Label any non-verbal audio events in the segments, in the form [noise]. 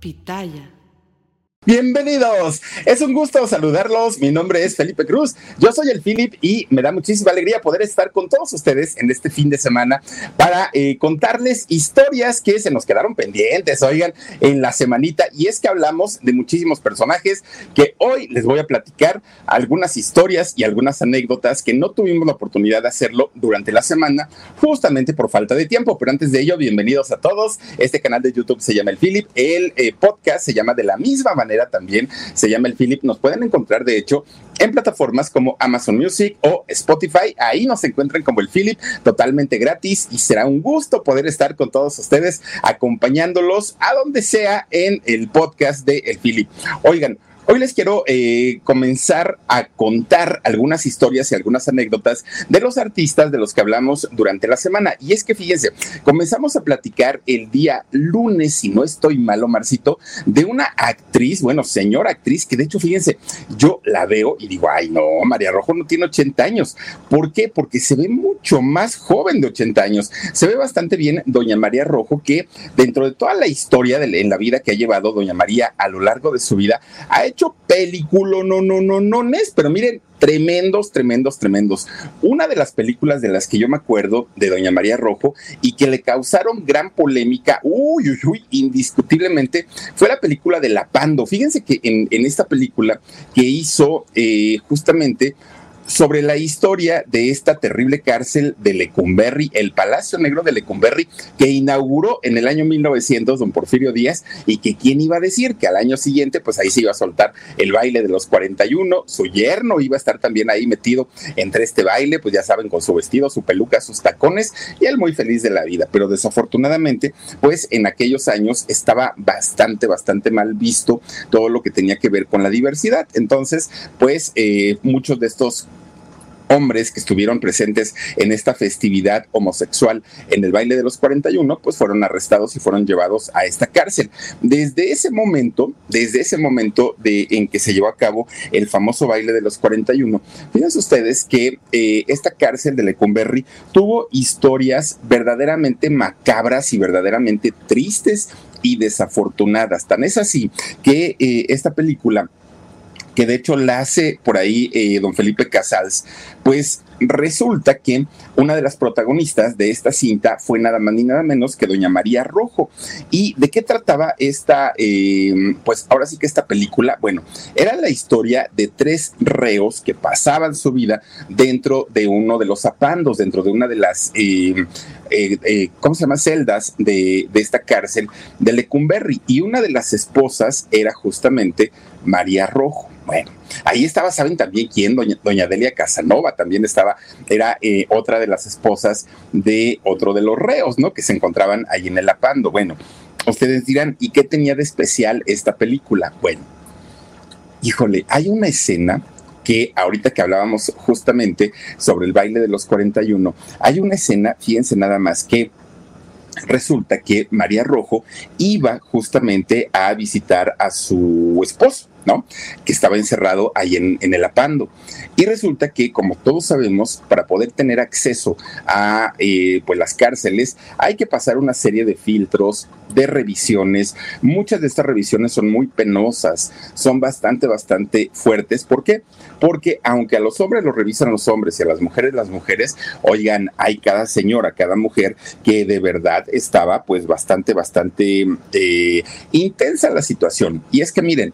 Pitaya. Bienvenidos, es un gusto saludarlos. Mi nombre es Felipe Cruz, yo soy el Philip y me da muchísima alegría poder estar con todos ustedes en este fin de semana para eh, contarles historias que se nos quedaron pendientes, oigan, en la semanita. Y es que hablamos de muchísimos personajes que hoy les voy a platicar algunas historias y algunas anécdotas que no tuvimos la oportunidad de hacerlo durante la semana, justamente por falta de tiempo. Pero antes de ello, bienvenidos a todos. Este canal de YouTube se llama El Philip, el eh, podcast se llama de la misma manera también, se llama el Philip. Nos pueden encontrar, de hecho, en plataformas como Amazon Music o Spotify. Ahí nos encuentran como el Philip, totalmente gratis y será un gusto poder estar con todos ustedes acompañándolos a donde sea en el podcast de el Philip. Oigan, Hoy les quiero eh, comenzar a contar algunas historias y algunas anécdotas de los artistas de los que hablamos durante la semana. Y es que fíjense, comenzamos a platicar el día lunes, si no estoy malo, Marcito, de una actriz, bueno, señora actriz, que de hecho, fíjense, yo la veo y digo, ay, no, María Rojo no tiene 80 años. ¿Por qué? Porque se ve mucho más joven de 80 años. Se ve bastante bien doña María Rojo, que dentro de toda la historia en la vida que ha llevado doña María a lo largo de su vida, ha hecho hecho película, no, no, no, no, es, pero miren, tremendos, tremendos, tremendos. Una de las películas de las que yo me acuerdo de Doña María Rojo y que le causaron gran polémica, uy, uy, uy, indiscutiblemente, fue la película de La Pando. Fíjense que en, esta película que hizo eh, justamente sobre la historia de esta terrible cárcel de Lecumberri, el Palacio Negro de Lecumberri, que inauguró en el año 1900 don Porfirio Díaz y que quién iba a decir que al año siguiente pues ahí se iba a soltar el baile de los 41, su yerno iba a estar también ahí metido entre este baile, pues ya saben, con su vestido, su peluca, sus tacones y él muy feliz de la vida, pero desafortunadamente pues en aquellos años estaba bastante, bastante mal visto todo lo que tenía que ver con la diversidad, entonces pues eh, muchos de estos hombres que estuvieron presentes en esta festividad homosexual en el baile de los 41, pues fueron arrestados y fueron llevados a esta cárcel. Desde ese momento, desde ese momento de, en que se llevó a cabo el famoso baile de los 41, fíjense ustedes que eh, esta cárcel de Lecumberri tuvo historias verdaderamente macabras y verdaderamente tristes y desafortunadas. Tan es así que eh, esta película que de hecho la hace por ahí eh, don Felipe Casals, pues resulta que una de las protagonistas de esta cinta fue nada más ni nada menos que doña María Rojo. ¿Y de qué trataba esta, eh, pues ahora sí que esta película? Bueno, era la historia de tres reos que pasaban su vida dentro de uno de los zapandos, dentro de una de las, eh, ¿cómo se llama? Celdas de, de esta cárcel de Lecumberri. Y una de las esposas era justamente María Rojo. Bueno, ahí estaba, ¿saben también quién? Doña, Delia Casanova también estaba, era eh, otra de las esposas de otro de los reos, ¿no? Que se encontraban ahí en el Apando. Bueno, ustedes dirán, ¿y qué tenía de especial esta película? Bueno, híjole, hay una escena que ahorita que hablábamos justamente sobre el baile de los 41, hay una escena, fíjense nada más, que resulta que María Rojo iba justamente a visitar a su esposo Que estaba encerrado ahí en, el apando. Y resulta que, como todos sabemos, para poder tener acceso a eh, pues las cárceles, hay que pasar una serie de filtros, de revisiones. Muchas de estas revisiones son muy penosas, son bastante, bastante fuertes. ¿Por qué? Porque aunque a los hombres los revisan los hombres y a las mujeres las mujeres, oigan, hay cada señora, cada mujer que de verdad estaba pues bastante, bastante eh, intensa la situación. Y es que miren,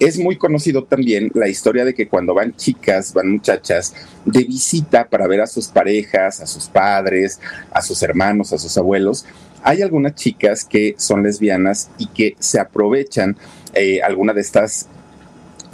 es muy conocido también la historia de que cuando van chicas, van muchachas de visita para ver a sus parejas, a sus padres, a sus hermanos, a sus abuelos, hay algunas chicas que son lesbianas y que se aprovechan eh, alguna de estas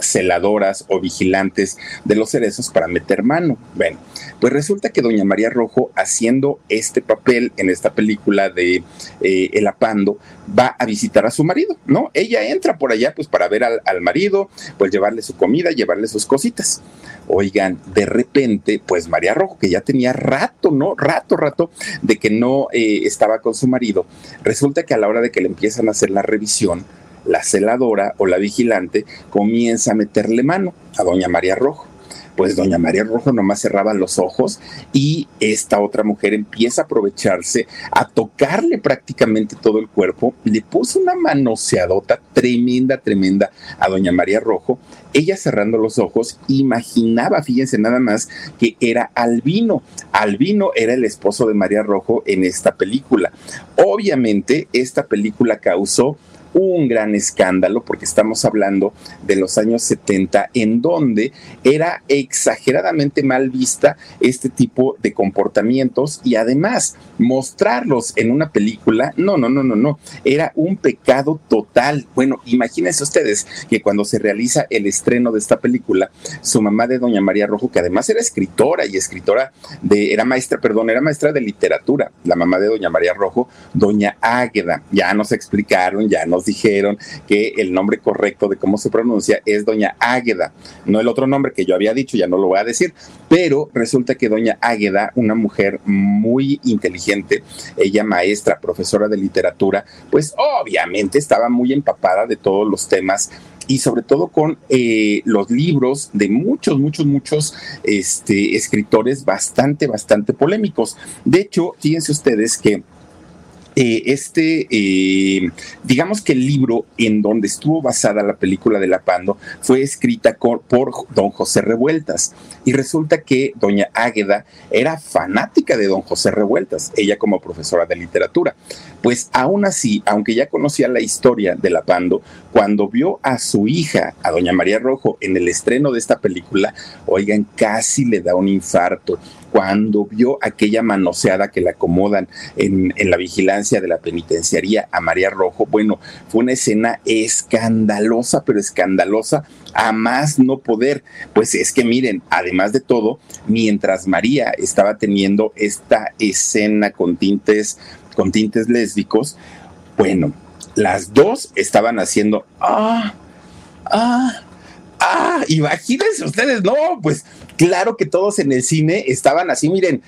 celadoras o vigilantes de los cerezos para meter mano. Bueno, pues resulta que doña María Rojo, haciendo este papel en esta película de eh, El Apando, va a visitar a su marido, ¿no? Ella entra por allá pues para ver al, marido, pues llevarle su comida, llevarle sus cositas. Oigan, de repente, pues María Rojo, que ya tenía rato, ¿no? Rato, rato de que no eh, estaba con su marido, resulta que a la hora de que le empiezan a hacer la revisión, la celadora o la vigilante comienza a meterle mano a doña María Rojo. Pues doña María Rojo nomás cerraba los ojos y esta otra mujer empieza a aprovecharse, a tocarle prácticamente todo el cuerpo, le puso una manoseadota tremenda, tremenda a doña María Rojo. Ella cerrando los ojos imaginaba, fíjense nada más, que era Albino. Albino era el esposo de María Rojo en esta película. Obviamente esta película causó un gran escándalo porque estamos hablando de los años 70 en donde era exageradamente mal vista este tipo de comportamientos y además mostrarlos en una película, no, no, no, no, no, era un pecado total. Bueno, imagínense ustedes que cuando se realiza el estreno de esta película, su mamá de Doña María Rojo, que además era escritora y escritora de, era maestra, perdón, era maestra de literatura, la mamá de Doña María Rojo, Doña Águeda, ya nos explicaron, ya nos dijeron que el nombre correcto de cómo se pronuncia es Doña Águeda, no el otro nombre que yo había dicho, ya no lo voy a decir, pero resulta que Doña Águeda, una mujer muy inteligente, ella maestra, profesora de literatura, pues obviamente estaba muy empapada de todos los temas y sobre todo con eh, los libros de muchos, muchos, muchos este, escritores bastante, bastante polémicos. De hecho, fíjense ustedes que eh, este, eh, digamos que el libro en donde estuvo basada la película de La Pando fue escrita por don José Revueltas. Y resulta que doña Águeda era fanática de don José Revueltas, ella como profesora de literatura. Pues aún así, aunque ya conocía la historia de La Pando, cuando vio a su hija, a doña María Rojo, en el estreno de esta película, oigan, casi le da un infarto cuando vio aquella manoseada que le acomodan en, la vigilancia de la penitenciaría a María Rojo, bueno, fue una escena escandalosa, pero escandalosa a más no poder. Pues es que miren, además de todo, mientras María estaba teniendo esta escena con tintes, con tintes lésbicos, bueno, las dos estaban haciendo, ah, ah, ah, imagínense ustedes, no, pues Claro que todos en el cine estaban así, miren,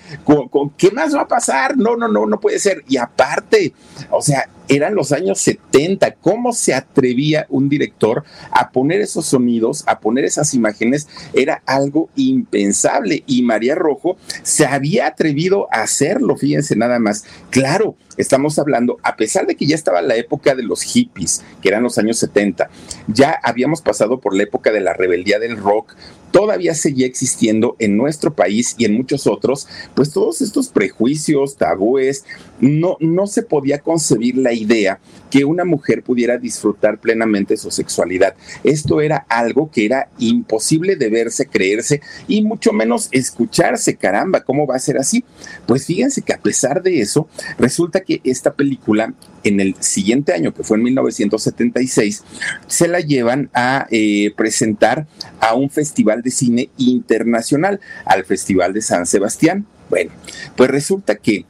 qué más va a pasar? No, no, no, no puede ser. Y aparte, o sea, eran los años 70. ¿Cómo se atrevía un director a poner esos sonidos, a poner esas imágenes? Era algo impensable. Y María Rojo se había atrevido a hacerlo, fíjense nada más. Claro, estamos hablando, a pesar de que ya estaba la época de los hippies, que eran los años 70, ya habíamos pasado por la época de la rebeldía del rock, todavía seguía existiendo en nuestro país y en muchos otros, pues todos estos prejuicios, tabúes, no, no se podía concebir la idea que una mujer pudiera disfrutar plenamente su sexualidad. Esto era algo que era imposible de verse, creerse y mucho menos escucharse. Caramba, ¿cómo va a ser así? Pues fíjense que a pesar de eso, resulta que esta película en el siguiente año, que fue en 1976, se la llevan a eh, presentar a un festival de cine internacional, al Festival de San Sebastián. Bueno, pues resulta que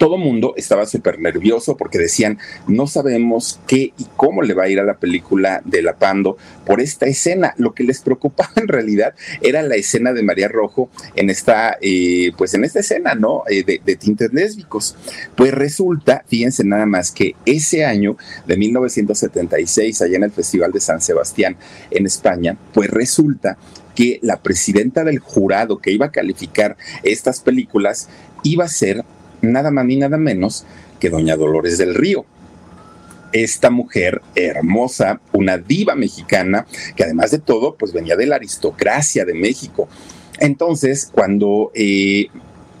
todo mundo estaba súper nervioso porque decían, no sabemos qué y cómo le va a ir a la película de La Pando por esta escena. Lo que les preocupaba [laughs] en realidad era la escena de María Rojo en esta, eh, pues en esta escena, ¿no? Eh, de, de, tintes lésbicos. Pues resulta, fíjense nada más que ese año de 1976, allá en el Festival de San Sebastián, en España, pues resulta que la presidenta del jurado que iba a calificar estas películas iba a ser nada más ni nada menos que doña Dolores del Río. Esta mujer hermosa, una diva mexicana, que además de todo, pues venía de la aristocracia de México. Entonces, cuando eh,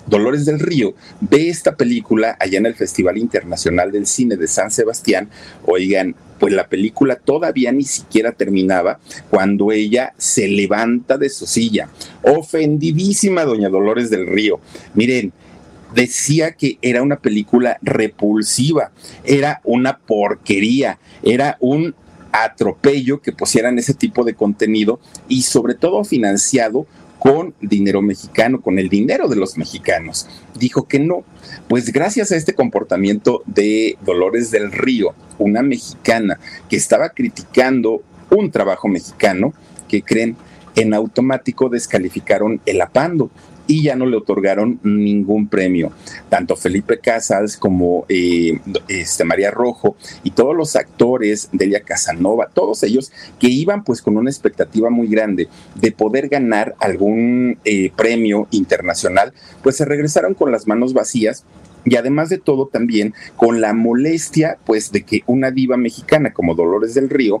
Dolores del Río ve esta película allá en el Festival Internacional del Cine de San Sebastián, oigan, pues la película todavía ni siquiera terminaba cuando ella se levanta de su silla, ofendidísima doña Dolores del Río. Miren, decía que era una película repulsiva, era una porquería, era un atropello que pusieran ese tipo de contenido y sobre todo financiado con dinero mexicano, con el dinero de los mexicanos. Dijo que no. Pues gracias a este comportamiento de Dolores del Río, una mexicana que estaba criticando un trabajo mexicano, que creen, en automático descalificaron el apando y ya no le otorgaron ningún premio. Tanto Felipe Casas como eh, este, María Rojo y todos los actores, Delia Casanova, todos ellos que iban pues con una expectativa muy grande de poder ganar algún eh, premio internacional, pues se regresaron con las manos vacías y además de todo también con la molestia pues de que una diva mexicana como Dolores del Río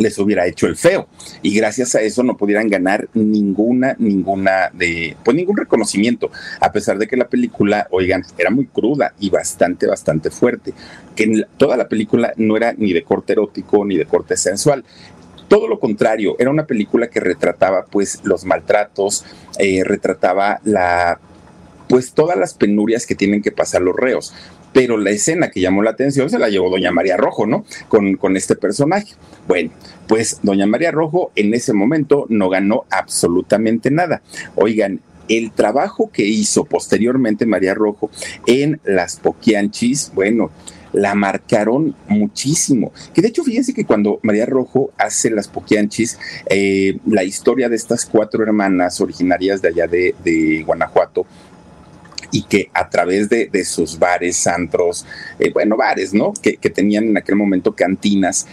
Les hubiera hecho el feo. Y gracias a eso no pudieran ganar ninguna, ninguna de, pues ningún reconocimiento, a pesar de que la película, oigan, era muy cruda y bastante, bastante fuerte, que toda la película no era ni de corte erótico ni de corte sensual, todo lo contrario, era una película que retrataba pues los maltratos, eh, retrataba la pues todas las penurias que tienen que pasar los reos pero la escena que llamó la atención se la llevó doña María Rojo, ¿no? Con, con este personaje. Bueno, pues doña María Rojo en ese momento no ganó absolutamente nada. Oigan, el trabajo que hizo posteriormente María Rojo en las Poquianchis, bueno, la marcaron muchísimo. Que de hecho, fíjense que cuando María Rojo hace las Poquianchis, eh, la historia de estas cuatro hermanas originarias de allá de, de Guanajuato, y que a través de, sus bares, antros, eh, bueno, bares, ¿no? Que, tenían en aquel momento cantinas,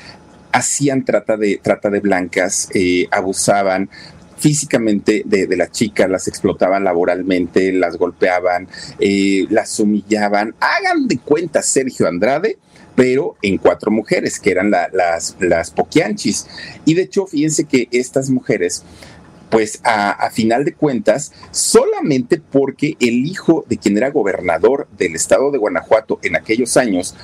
hacían trata de, trata de blancas, eh, abusaban físicamente de, las chicas, las explotaban laboralmente, las golpeaban, eh, las humillaban. Hagan de cuenta Sergio Andrade, pero en cuatro mujeres, que eran las, las poquianchis. Y de hecho, fíjense que estas mujeres pues a, final de cuentas, solamente porque el hijo de quien era gobernador del estado de Guanajuato en aquellos años,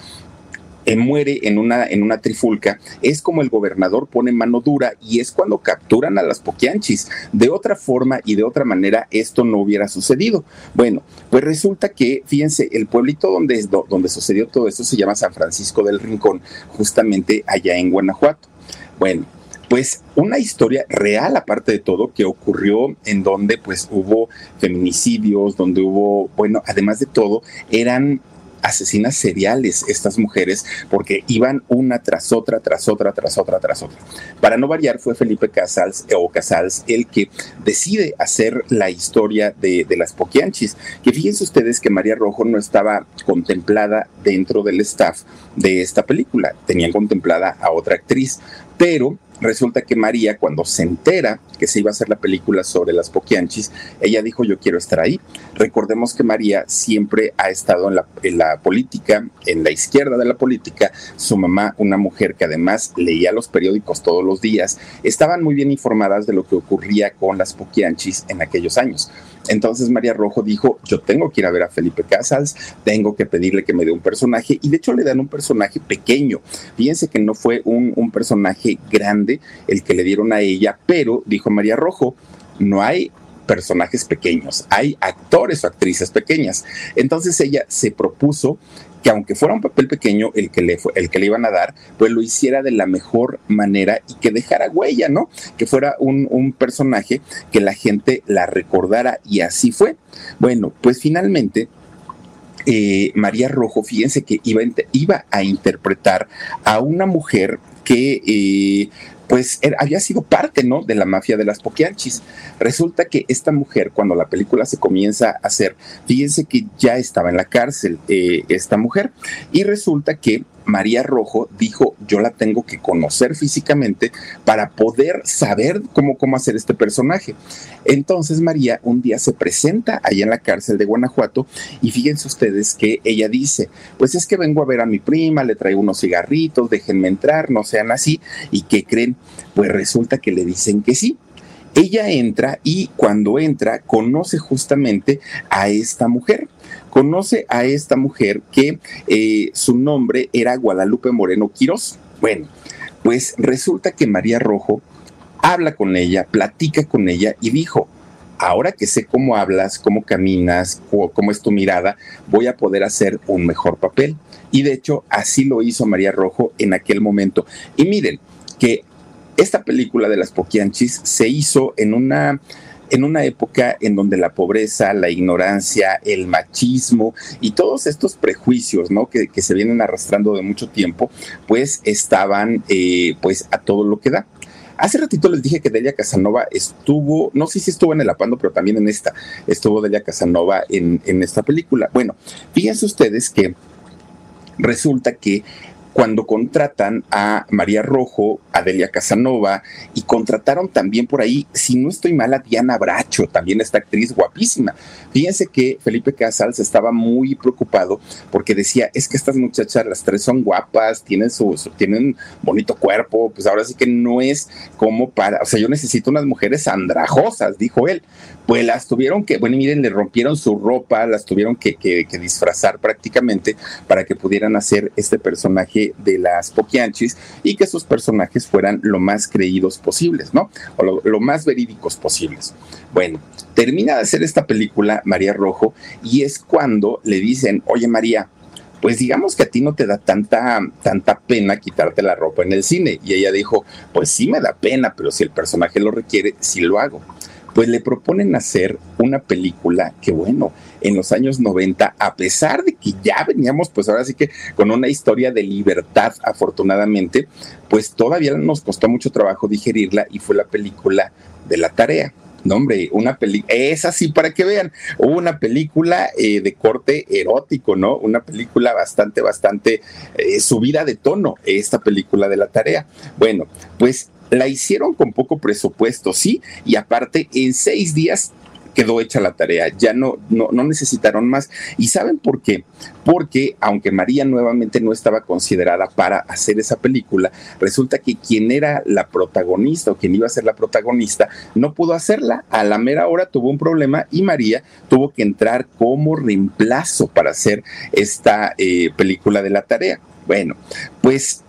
eh, muere en una, en una trifulca, es como el gobernador pone mano dura y es cuando capturan a las poquianchis. De otra forma y de otra manera esto no hubiera sucedido. Bueno, pues resulta que, fíjense, el pueblito donde, donde sucedió todo esto se llama San Francisco del Rincón, justamente allá en Guanajuato. Bueno, pues una historia real aparte de todo que ocurrió en donde pues hubo feminicidios, donde hubo, bueno, además de todo, eran asesinas seriales estas mujeres porque iban una tras otra, tras otra, tras otra, tras otra. Para no variar, fue Felipe Casals o Casals el que decide hacer la historia de, de las Poquianchis. Que fíjense ustedes que María Rojo no estaba contemplada dentro del staff de esta película, tenían contemplada a otra actriz, pero resulta que María, cuando se entera que se iba a hacer la película sobre las Poquianchis, ella dijo, yo quiero estar ahí. Recordemos que María siempre ha estado en la, política, en la izquierda de la política, su mamá, una mujer que además leía los periódicos todos los días, estaban muy bien informadas de lo que ocurría con las Poquianchis en aquellos años. Entonces María Rojo dijo, yo tengo que ir a ver a Felipe Casals, tengo que pedirle que me dé un personaje y de hecho le dan un personaje pequeño. Fíjense que no fue un, personaje grande el que le dieron a ella, pero dijo María Rojo, no hay personajes pequeños, hay actores o actrices pequeñas. Entonces ella se propuso que aunque fuera un papel pequeño el que le, el que le iban a dar, pues lo hiciera de la mejor manera y que dejara huella, ¿no? Que fuera un, un personaje que la gente la recordara y así fue. Bueno, pues finalmente eh, María Rojo, fíjense que iba, iba, a interpretar a una mujer que eh, pues había sido parte, ¿no? De la mafia de las Poquianchis. Resulta que esta mujer, cuando la película se comienza a hacer, fíjense que ya estaba en la cárcel eh, esta mujer y resulta que María Rojo dijo, yo la tengo que conocer físicamente para poder saber cómo, cómo hacer este personaje. Entonces María un día se presenta ahí en la cárcel de Guanajuato y fíjense ustedes que ella dice, pues es que vengo a ver a mi prima, le traigo unos cigarritos, déjenme entrar, no sean así. ¿Y qué creen? Pues resulta que le dicen que sí. Ella entra y cuando entra conoce justamente a esta mujer conoce a esta mujer que eh, su nombre era Guadalupe Moreno Quirós. Bueno, pues resulta que María Rojo habla con ella, platica con ella y dijo, ahora que sé cómo hablas, cómo caminas, cómo es tu mirada, voy a poder hacer un mejor papel. Y de hecho, así lo hizo María Rojo en aquel momento. Y miren que esta película de las Poquianchis se hizo en una en una época en donde la pobreza, la ignorancia, el machismo y todos estos prejuicios, ¿no? Que, se vienen arrastrando de mucho tiempo, pues estaban, eh, pues, a todo lo que da. Hace ratito les dije que Delia Casanova estuvo, no sé si estuvo en el Apando, pero también en esta, estuvo Delia Casanova en, en esta película. Bueno, fíjense ustedes que resulta que cuando contratan a María Rojo, a Delia Casanova y contrataron también por ahí, si no estoy mal, a Diana Bracho, también esta actriz guapísima. Fíjense que Felipe Casals estaba muy preocupado porque decía, es que estas muchachas, las tres son guapas, tienen su, tienen bonito cuerpo, pues ahora sí que no es como para, o sea, yo necesito unas mujeres andrajosas, dijo él. Pues las tuvieron que, bueno, miren, le rompieron su ropa, las tuvieron que, que, que disfrazar prácticamente para que pudieran hacer este personaje de las Poquianchis y que sus personajes fueran lo más creídos posibles, ¿no? O lo, más verídicos posibles. Bueno, termina de hacer esta película María Rojo y es cuando le dicen, oye María, pues digamos que a ti no te da tanta, tanta pena quitarte la ropa en el cine. Y ella dijo, pues sí me da pena, pero si el personaje lo requiere, sí lo hago pues le proponen hacer una película que, bueno, en los años 90, a pesar de que ya veníamos, pues ahora sí que con una historia de libertad, afortunadamente, pues todavía nos costó mucho trabajo digerirla y fue la película de la tarea. No, hombre, una película, es así para que vean, una película eh, de corte erótico, ¿no? Una película bastante, bastante eh, subida de tono, esta película de la tarea. Bueno, pues la hicieron con poco presupuesto, sí, y aparte en seis días quedó hecha la tarea, ya no, no, necesitaron más. ¿Y saben por qué? Porque aunque María nuevamente no estaba considerada para hacer esa película, resulta que quien era la protagonista o quien iba a ser la protagonista no pudo hacerla. A la mera hora tuvo un problema y María tuvo que entrar como reemplazo para hacer esta eh, película de la tarea. Bueno, pues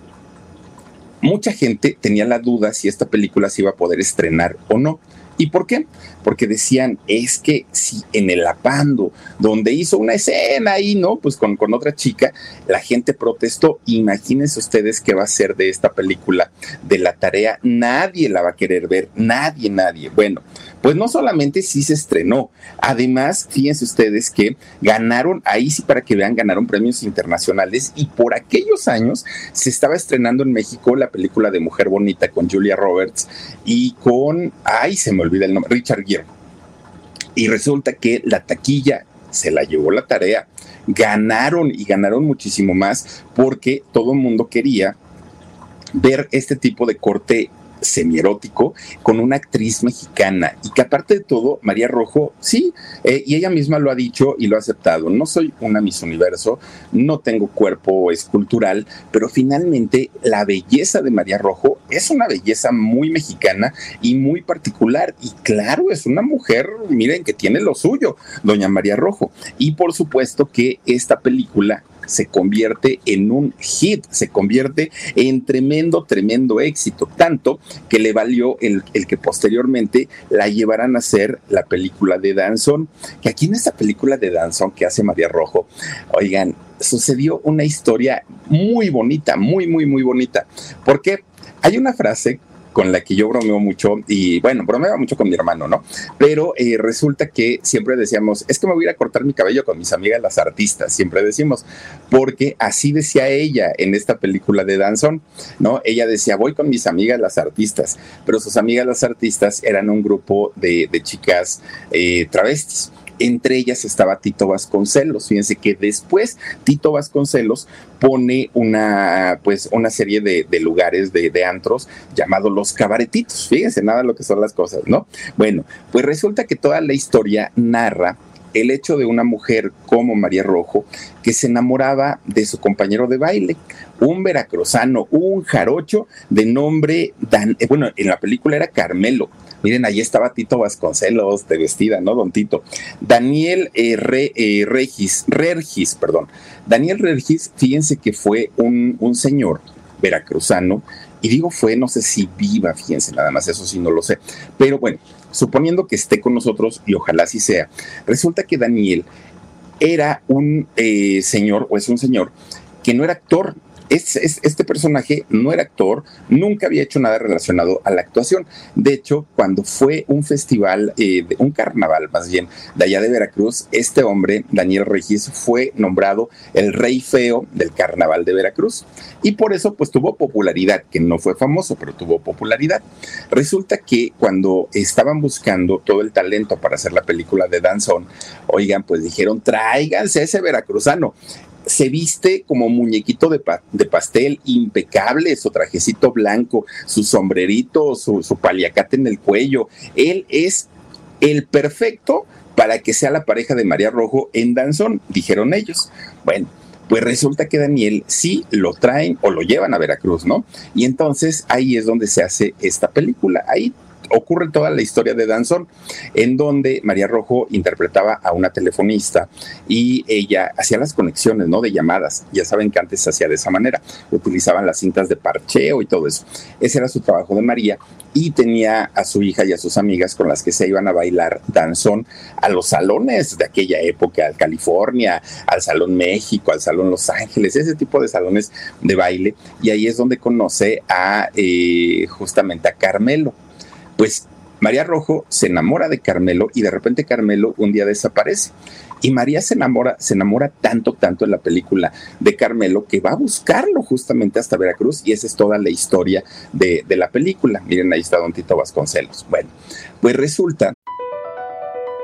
mucha gente tenía la duda si esta película se iba a poder estrenar o no. ¿Y por qué? Porque decían, es que si en el Apando, donde hizo una escena ahí, ¿no? Pues con, con otra chica, la gente protestó. Imagínense ustedes qué va a ser de esta película de la tarea. Nadie la va a querer ver, nadie, nadie. Bueno, pues no solamente sí se estrenó, además, fíjense ustedes que ganaron, ahí sí para que vean, ganaron premios internacionales y por aquellos años se estaba estrenando en México la película de Mujer Bonita con Julia Roberts y con, ay, se me olvida el nombre, Richard Gere. Y resulta que la taquilla se la llevó la tarea, ganaron y ganaron muchísimo más porque todo el mundo quería ver este tipo de corte semierótico con una actriz mexicana. Y que aparte de todo, María Rojo, sí, eh, y ella misma lo ha dicho y lo ha aceptado, no soy una Miss Universo, no tengo cuerpo escultural, pero finalmente la belleza de María Rojo es una belleza muy mexicana y muy particular. Y claro, es una mujer, miren, que tiene lo suyo, doña María Rojo. Y por supuesto que esta película se convierte en un hit, se convierte en tremendo, tremendo éxito, tanto que le valió el, que posteriormente la llevaran a hacer la película de Danzón, que aquí en esta película de Danzón que hace María Rojo, oigan, sucedió una historia muy bonita, muy, muy, muy bonita, porque hay una frase con la que yo bromeo mucho y bueno, bromeaba mucho con mi hermano, ¿no? Pero eh, resulta que siempre decíamos, es que me voy a ir a cortar mi cabello con mis amigas las artistas, siempre decimos, porque así decía ella en esta película de Danzón, ¿no? Ella decía, voy con mis amigas las artistas, pero sus amigas las artistas eran un grupo de, chicas eh, travestis. Entre ellas estaba Tito Vasconcelos. Fíjense que después Tito Vasconcelos pone una, pues, una serie de, lugares de, de, antros llamados los cabaretitos. Fíjense nada lo que son las cosas, ¿no? Bueno, pues resulta que toda la historia narra el hecho de una mujer como María Rojo que se enamoraba de su compañero de baile, un veracruzano, un jarocho de nombre, Dan, eh, bueno, en la película era Carmelo, Miren, ahí estaba Tito Vasconcelos de vestida, ¿no, don Tito? Daniel eh, eh, Regis, Regis, perdón. Daniel Regis, fíjense que fue un, un señor veracruzano, y digo fue, no sé si viva, fíjense nada más, eso sí no lo sé. Pero bueno, suponiendo que esté con nosotros, y ojalá así sea, resulta que Daniel era un eh, señor, o es un señor, que no era actor, este personaje no era actor, nunca había hecho nada relacionado a la actuación. De hecho, cuando fue un festival, eh, un carnaval más bien, de allá de Veracruz, este hombre, Daniel Regis, fue nombrado el rey feo del carnaval de Veracruz. Y por eso, pues tuvo popularidad, que no fue famoso, pero tuvo popularidad. Resulta que cuando estaban buscando todo el talento para hacer la película de Danzón, oigan, pues dijeron, tráiganse ese veracruzano se viste como muñequito de, pastel, impecable, su trajecito blanco, su sombrerito, su, su paliacate en el cuello. Él es el perfecto para que sea la pareja de María Rojo en Danzón, dijeron ellos. Bueno, pues resulta que Daniel sí lo traen o lo llevan a Veracruz, ¿no? Y entonces ahí es donde se hace esta película. Ahí ocurre toda la historia de Danzón, en donde María Rojo interpretaba a una telefonista y ella hacía las conexiones, ¿no? De llamadas. Ya saben que antes se hacía de esa manera. Utilizaban las cintas de parcheo y todo eso. Ese era su trabajo de María y tenía a su hija y a sus amigas con las que se iban a bailar danzón a los salones de aquella época, al California, al Salón México, al Salón Los Ángeles, ese tipo de salones de baile. Y ahí es donde conoce a eh, justamente a Carmelo pues María Rojo se enamora de Carmelo y de repente Carmelo un día desaparece. Y María se enamora, se enamora tanto, tanto en la película de Carmelo que va a buscarlo justamente hasta Veracruz y esa es toda la historia de, de la película. Miren, ahí está Don Tito Vasconcelos. Bueno, pues resulta.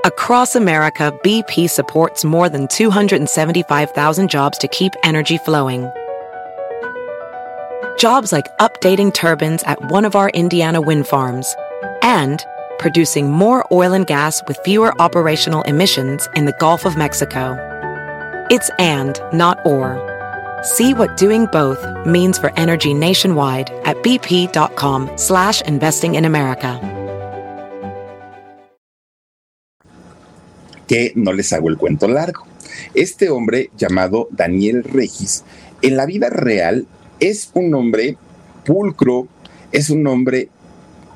Across America, BP supports more than 275,000 jobs to keep energy flowing. Jobs like updating turbines at one of our Indiana wind farms and producing more oil and gas with fewer operational emissions in the Gulf of Mexico. It's and, not or. See what doing both means for energy nationwide at bp.com slash investing in America. Que no les hago el cuento largo. Este hombre llamado Daniel Regis, en la vida real es un hombre pulcro, es un hombre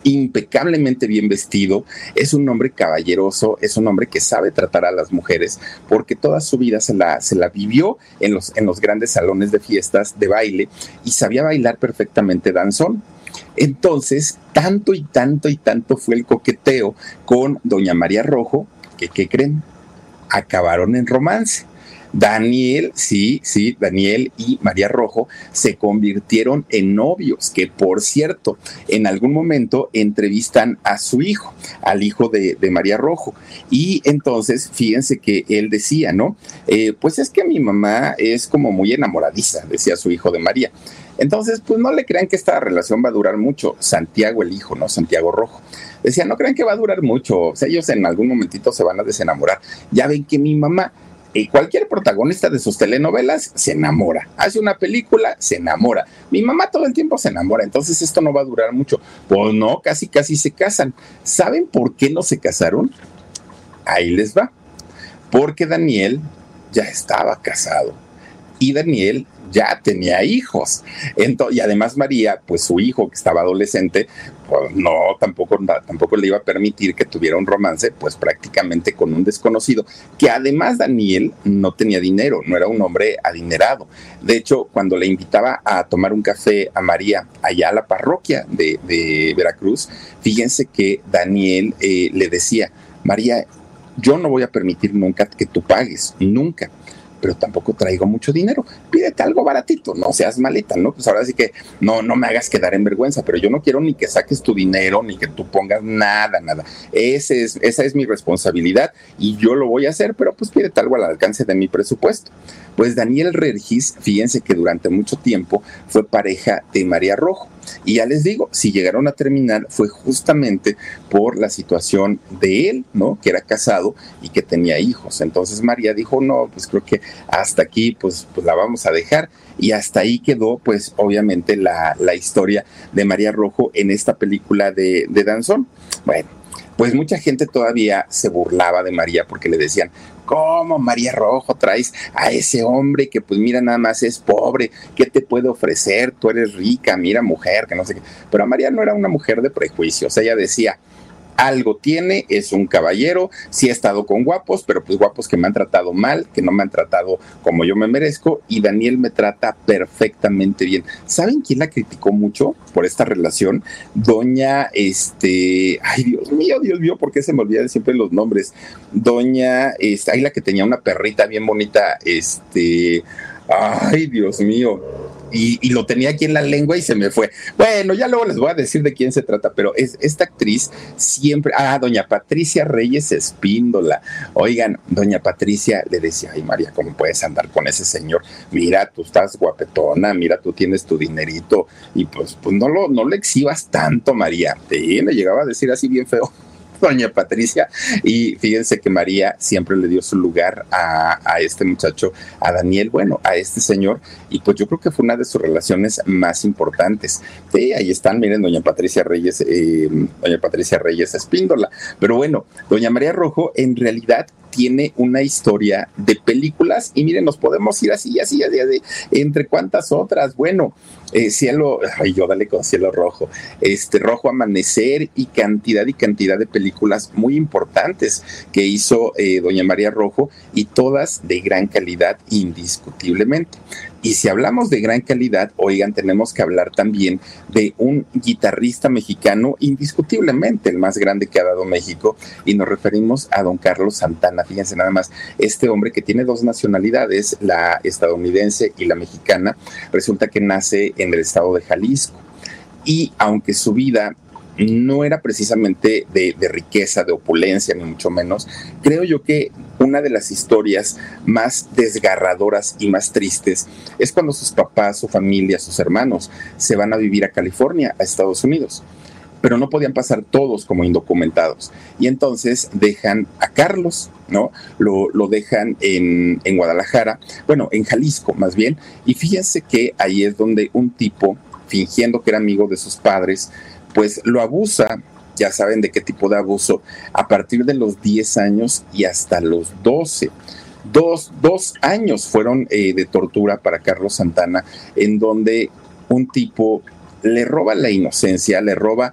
impecablemente bien vestido, es un hombre caballeroso, es un hombre que sabe tratar a las mujeres, porque toda su vida se la, se la vivió en los, en los grandes salones de fiestas de baile y sabía bailar perfectamente danzón. Entonces, tanto y tanto y tanto fue el coqueteo con doña María Rojo, que, ¿qué creen? Acabaron en romance Daniel, sí, sí, Daniel y María Rojo se convirtieron en novios, que por cierto, en algún momento entrevistan a su hijo, al hijo de, María Rojo. Y entonces, fíjense que él decía, ¿no? Eh, pues es que mi mamá es como muy enamoradiza, decía su hijo de María. Entonces, pues no le crean que esta relación va a durar mucho. Santiago, el hijo, ¿no? Santiago Rojo. Decía, no crean que va a durar mucho. O sea, ellos en algún momentito se van a desenamorar. Ya ven que mi mamá y cualquier protagonista de sus telenovelas se enamora. Hace una película, se enamora. Mi mamá todo el tiempo se enamora, entonces esto no va a durar mucho. Pues no, casi casi se casan. ¿Saben por qué no se casaron? Ahí les va. Porque Daniel ya estaba casado. Y Daniel ya tenía hijos. y además María, pues su hijo que estaba adolescente, pues no, tampoco, tampoco le iba a permitir que tuviera un romance, pues prácticamente con un desconocido, que además Daniel no tenía dinero, no era un hombre adinerado. De hecho, cuando le invitaba a tomar un café a María allá a la parroquia de, Veracruz, fíjense que Daniel eh, le decía, María, yo no voy a permitir nunca que tú pagues, nunca pero tampoco traigo mucho dinero. Pídete algo baratito, no seas malita, ¿no? Pues ahora sí que no, no me hagas quedar en vergüenza, pero yo no quiero ni que saques tu dinero, ni que tú pongas nada, nada. Ese es, esa es mi responsabilidad y yo lo voy a hacer, pero pues pídete algo al alcance de mi presupuesto. Pues Daniel Regis, fíjense que durante mucho tiempo fue pareja de María Rojo. Y ya les digo, si llegaron a terminar fue justamente por la situación de él, ¿no? Que era casado y que tenía hijos. Entonces María dijo, no, pues creo que hasta aquí pues, pues la vamos a dejar. Y hasta ahí quedó pues obviamente la, historia de María Rojo en esta película de, de Danzón. Bueno, pues mucha gente todavía se burlaba de María porque le decían, ¿cómo María Rojo traes a ese hombre que pues mira nada más es pobre? ¿Qué te puede ofrecer? Tú eres rica, mira mujer, que no sé qué. Pero María no era una mujer de prejuicios, ella decía, algo tiene, es un caballero, sí ha estado con guapos, pero pues guapos que me han tratado mal, que no me han tratado como yo me merezco, y Daniel me trata perfectamente bien. ¿Saben quién la criticó mucho por esta relación? Doña, este, ay Dios mío, Dios mío, ¿por qué se me olvidan siempre los nombres? Doña, este, ay, la que tenía una perrita bien bonita, este, ay Dios mío y, lo tenía aquí en la lengua y se me fue. Bueno, ya luego les voy a decir de quién se trata, pero es esta actriz siempre, ah, doña Patricia Reyes Espíndola. Oigan, doña Patricia le decía, ay María, ¿cómo puedes andar con ese señor? Mira, tú estás guapetona, mira, tú tienes tu dinerito y pues, pues no lo, no le exhibas tanto, María. Sí, me llegaba a decir así bien feo doña Patricia. Y fíjense que María siempre le dio su lugar a, este muchacho, a Daniel, bueno, a este señor. Y pues yo creo que fue una de sus relaciones más importantes. Sí, ahí están, miren, doña Patricia Reyes, eh, doña Patricia Reyes Espíndola. Pero bueno, doña María Rojo en realidad tiene una historia de películas y miren, nos podemos ir así, así, así, así entre cuántas otras. Bueno, eh, cielo, ay, yo dale con cielo rojo, este rojo amanecer y cantidad y cantidad de películas muy importantes que hizo eh, doña María Rojo y todas de gran calidad indiscutiblemente. Y si hablamos de gran calidad, oigan, tenemos que hablar también de un guitarrista mexicano indiscutiblemente el más grande que ha dado México y nos referimos a don Carlos Santana. Fíjense nada más, este hombre que tiene dos nacionalidades, la estadounidense y la mexicana, resulta que nace en el estado de Jalisco. Y aunque su vida no era precisamente de, riqueza, de opulencia, ni mucho menos. Creo yo que una de las historias más desgarradoras y más tristes es cuando sus papás, su familia, sus hermanos se van a vivir a California, a Estados Unidos. Pero no podían pasar todos como indocumentados. Y entonces dejan a Carlos, ¿no? Lo, dejan en, en Guadalajara, bueno, en Jalisco más bien. Y fíjense que ahí es donde un tipo, fingiendo que era amigo de sus padres, pues lo abusa, ya saben de qué tipo de abuso, a partir de los 10 años y hasta los 12. Dos, años fueron eh, de tortura para Carlos Santana, en donde un tipo le roba la inocencia, le roba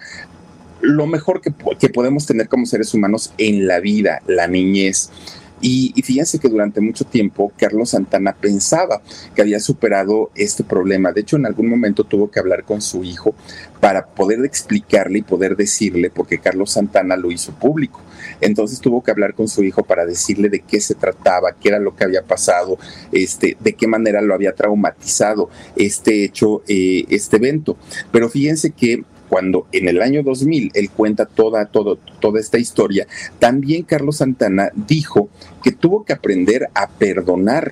lo mejor que, que podemos tener como seres humanos en la vida, la niñez Y, fíjense que durante mucho tiempo Carlos Santana pensaba que había superado este problema. De hecho, en algún momento tuvo que hablar con su hijo para poder explicarle y poder decirle, porque Carlos Santana lo hizo público. Entonces tuvo que hablar con su hijo para decirle de qué se trataba, qué era lo que había pasado, este, de qué manera lo había traumatizado este hecho, eh, este evento. Pero fíjense que cuando en el año 2000 él cuenta toda, toda esta historia, también Carlos Santana dijo que tuvo que aprender a perdonar.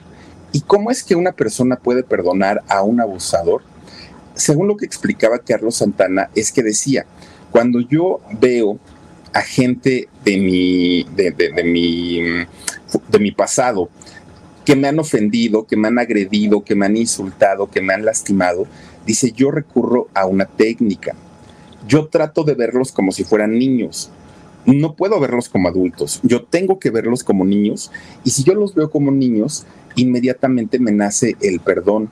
¿Y cómo es que una persona puede perdonar a un abusador? Según lo que explicaba Carlos Santana, es que decía, cuando yo veo a gente de mi, de, de, mi, de mi pasado que me han ofendido, que me han agredido, que me han insultado, que me han lastimado, dice, yo recurro a una técnica yo trato de verlos como si fueran niños. No puedo verlos como adultos, yo tengo que verlos como niños. Y si yo los veo como niños, inmediatamente me nace el perdón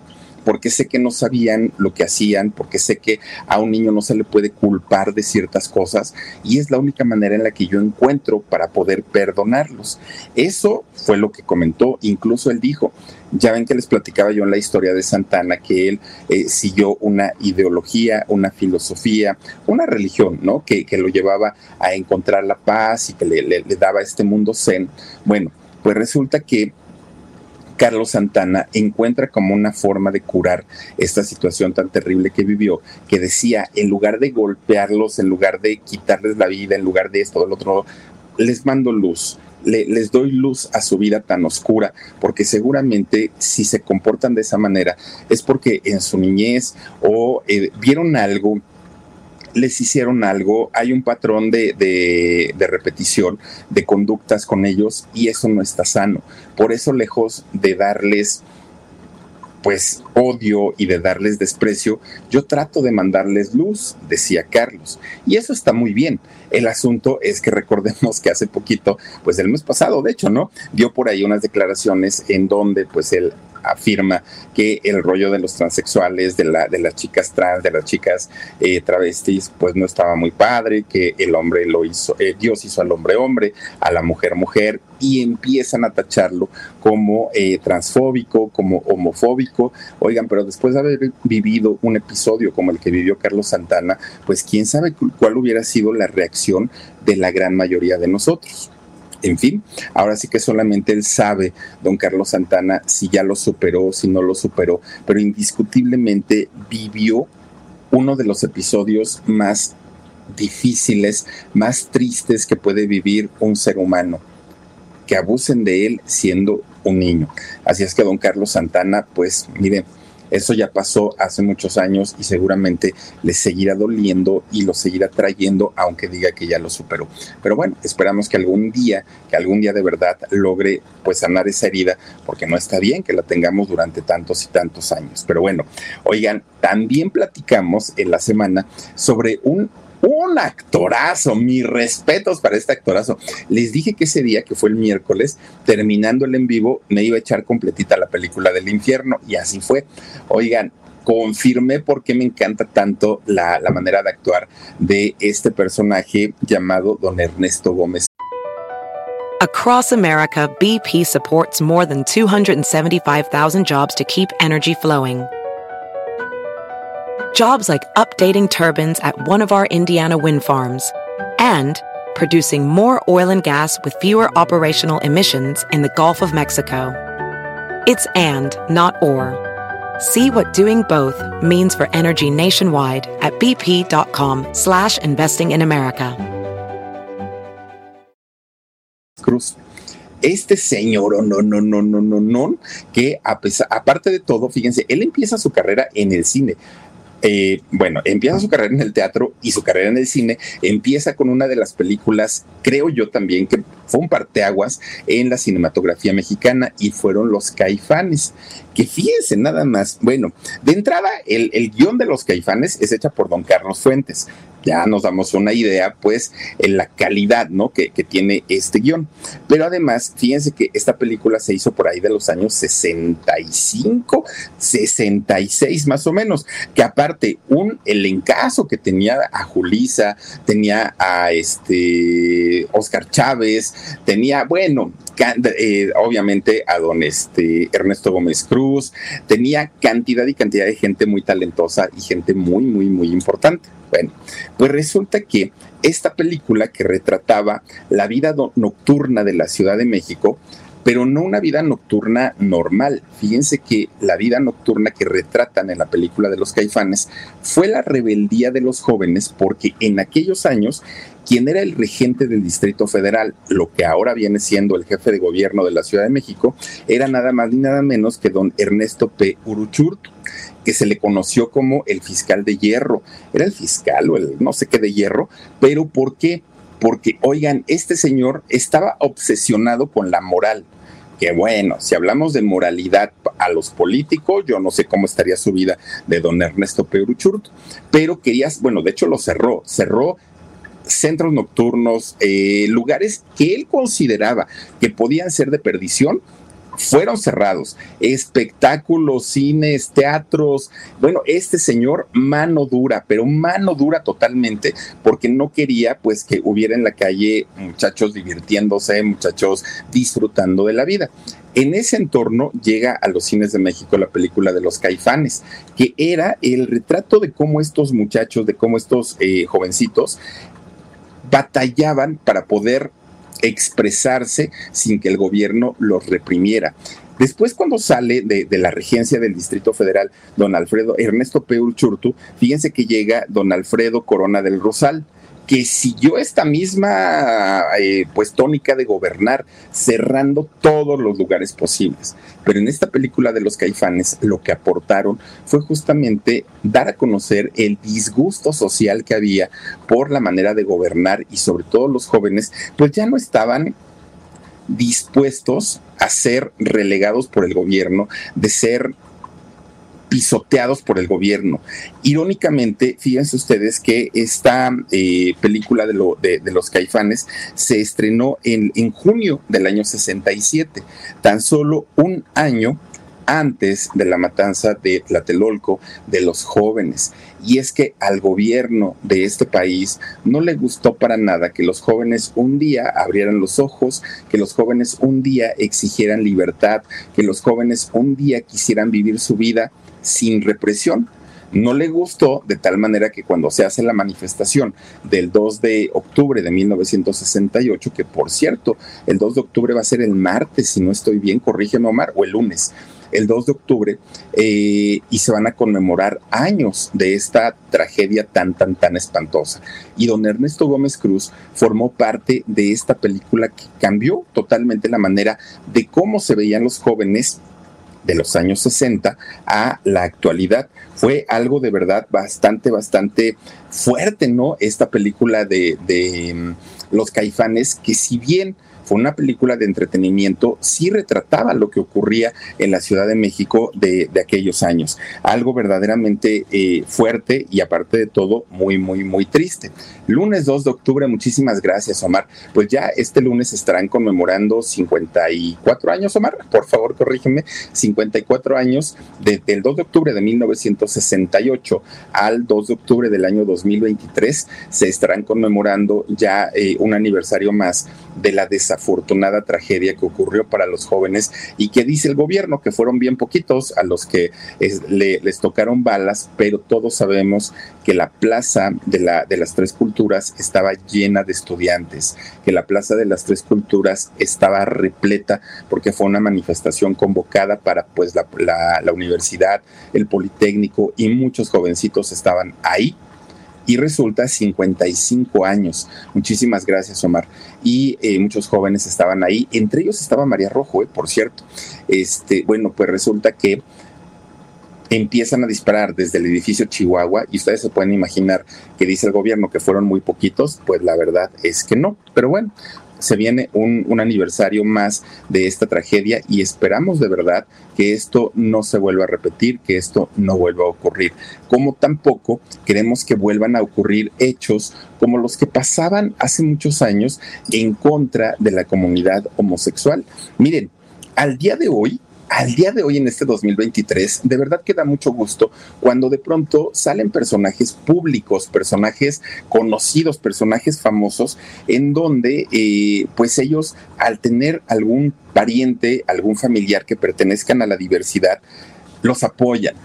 porque sé que no sabían lo que hacían, porque sé que a un niño no se le puede culpar de ciertas cosas y es la única manera en la que yo encuentro para poder perdonarlos. Eso fue lo que comentó, incluso él dijo, ya ven que les platicaba yo en la historia de Santana que él eh, siguió una ideología, una filosofía, una religión, ¿no? Que, lo llevaba a encontrar la paz y que le, le daba este mundo zen. Bueno, pues resulta que Carlos Santana encuentra como una forma de curar esta situación tan terrible que vivió, que decía, en lugar de golpearlos, en lugar de quitarles la vida, en lugar de esto, del otro, les mando luz. les doy luz a su vida tan oscura, porque seguramente si se comportan de esa manera es porque en su niñez o eh, vieron algo les hicieron algo, hay un patrón de, de, repetición de conductas con ellos y eso no está sano. Por eso lejos de darles pues odio y de darles desprecio, yo trato de mandarles luz, decía Carlos. Y eso está muy bien. El asunto es que recordemos que hace poquito, pues el mes pasado, de hecho, ¿no? Dio por ahí unas declaraciones en donde pues él afirma que el rollo de los transexuales, de, la, de las chicas trans, de las chicas eh, travestis, pues no estaba muy padre, que el hombre lo hizo, eh, Dios hizo al hombre hombre, a la mujer mujer, y empiezan a tacharlo como eh, transfóbico, como homofóbico. Oigan, pero después de haber vivido un episodio como el que vivió Carlos Santana, pues quién sabe cuál hubiera sido la reacción de la gran mayoría de nosotros. En fin, ahora sí que solamente él sabe, don Carlos Santana, si ya lo superó, si no lo superó, pero indiscutiblemente vivió uno de los episodios más difíciles, más tristes que puede vivir un ser humano, que abusen de él siendo un niño. Así es que don Carlos Santana, pues mire, eso ya pasó hace muchos años y seguramente le seguirá doliendo y lo seguirá trayendo, aunque diga que ya lo superó. Pero bueno, esperamos que algún día, que algún día de verdad logre pues sanar esa herida, porque no está bien que la tengamos durante tantos y tantos años. Pero bueno, oigan, también platicamos en la semana sobre un un actorazo, mis respetos para este actorazo. Les dije que ese día, que fue el miércoles, terminando el en vivo, me iba a echar completita la película del infierno y así fue. Oigan, confirmé por qué me encanta tanto la, la manera de actuar de este personaje llamado don Ernesto Gómez. Across America, BP supports more than 275,000 jobs to keep energy flowing. Jobs like updating turbines at one of our Indiana wind farms and producing more oil and gas with fewer operational emissions in the Gulf of Mexico. It's and, not or. See what doing both means for energy nationwide at bp.com slash investing in America. Cruz. Este señor, no, no, no, no, no, no, que a pesar, aparte de todo, fíjense, él empieza su carrera en el cine. Eh, bueno, empieza su carrera en el teatro y su carrera en el cine empieza con una de las películas, creo yo también, que fue un parteaguas en la cinematografía mexicana y fueron Los Caifanes. Que fíjense nada más, bueno, de entrada, el, el guion de Los Caifanes es hecha por don Carlos Fuentes ya nos damos una idea, pues, en la calidad, ¿no? Que, tiene este guion. Pero además, fíjense que esta película se hizo por ahí de los años 65, 66 más o menos, que aparte, un elencazo que tenía a Julisa, tenía a este Oscar Chávez, tenía, bueno, eh, obviamente a don este, Ernesto Gómez Cruz, tenía cantidad y cantidad de gente muy talentosa y gente muy, muy, muy importante. Bueno, pues resulta que esta película que retrataba la vida nocturna de la Ciudad de México, pero no una vida nocturna normal. Fíjense que la vida nocturna que retratan en la película de los caifanes fue la rebeldía de los jóvenes porque en aquellos años quien era el regente del Distrito Federal, lo que ahora viene siendo el jefe de gobierno de la Ciudad de México, era nada más ni nada menos que don Ernesto P. Uruchurt, que se le conoció como el fiscal de hierro. Era el fiscal o el no sé qué de hierro, pero ¿por qué? Porque, oigan, este señor estaba obsesionado con la moral que bueno, si hablamos de moralidad a los políticos, yo no sé cómo estaría su vida de don Ernesto P. Uruchurt, pero querías, bueno, de hecho lo cerró, cerró centros nocturnos, eh, lugares que él consideraba que podían ser de perdición, fueron cerrados. Espectáculos, cines, teatros. Bueno, este señor mano dura, pero mano dura totalmente, porque no quería pues que hubiera en la calle muchachos divirtiéndose, muchachos disfrutando de la vida. En ese entorno llega a los cines de México la película de los caifanes, que era el retrato de cómo estos muchachos, de cómo estos eh, jovencitos batallaban para poder expresarse sin que el gobierno los reprimiera. Después, cuando sale de, la regencia del Distrito Federal, don Alfredo Ernesto Peur Churtu, fíjense que llega don Alfredo Corona del Rosal que siguió esta misma eh, pues tónica de gobernar, cerrando todos los lugares posibles. Pero en esta película de los caifanes lo que aportaron fue justamente dar a conocer el disgusto social que había por la manera de gobernar y sobre todo los jóvenes pues ya no estaban dispuestos a ser relegados por el gobierno, de ser pisoteados por el gobierno. Irónicamente, fíjense ustedes que esta eh, película de, lo, de, los caifanes se estrenó en, junio del año 67, tan solo un año antes de la matanza de Tlatelolco de los jóvenes. Y es que al gobierno de este país no le gustó para nada que los jóvenes un día abrieran los ojos, que los jóvenes un día exigieran libertad, que los jóvenes un día quisieran vivir su vida sin represión. No le gustó de tal manera que cuando se hace la manifestación del 2 de octubre de 1968, que por cierto, el 2 de octubre va a ser el martes, si no estoy bien, corrígeme Omar, o el lunes, el 2 de octubre, eh, y se van a conmemorar años de esta tragedia tan, tan, tan espantosa. Y don Ernesto Gómez Cruz formó parte de esta película que cambió totalmente la manera de cómo se veían los jóvenes de los años 60 a la actualidad. Fue algo de verdad bastante, bastante fuerte, ¿no? Esta película de, de mm, los caifanes, que si bien fue una película de entretenimiento, sí retrataba lo que ocurría en la Ciudad de México de, aquellos años. Algo verdaderamente eh, fuerte y aparte de todo, muy, muy, muy triste. Lunes 2 de octubre, muchísimas gracias, Omar. Pues ya este lunes estarán conmemorando 54 años, Omar, por favor, corrígeme, 54 años desde el 2 de octubre de 1968 al 2 de octubre del año 2023 se estarán conmemorando ya eh, un aniversario más de la desafortunada tragedia que ocurrió para los jóvenes y que dice el gobierno que fueron bien poquitos a los que les tocaron balas, pero todos sabemos que la plaza de, la, de las tres culturas estaba llena de estudiantes, que la plaza de las tres culturas estaba repleta porque fue una manifestación convocada para pues la, la universidad, el Politécnico y muchos jovencitos estaban ahí y resulta 55 años. Muchísimas gracias, Omar. Y eh, muchos jóvenes estaban ahí, entre ellos estaba María Rojo, eh, por cierto. Este, bueno, pues resulta que empiezan a disparar desde el edificio Chihuahua y ustedes se pueden imaginar que dice el gobierno que fueron muy poquitos, pues la verdad es que no. Pero bueno, se viene un, un, aniversario más de esta tragedia y esperamos de verdad que esto no se vuelva a repetir, que esto no vuelva a ocurrir. Como tampoco queremos que vuelvan a ocurrir hechos como los que pasaban hace muchos años en contra de la comunidad homosexual. Miren, al día de hoy al día de hoy en este 2023, de verdad que da mucho gusto cuando de pronto salen personajes públicos, personajes conocidos, personajes famosos, en donde eh, pues ellos al tener algún pariente, algún familiar que pertenezcan a la diversidad, los apoyan.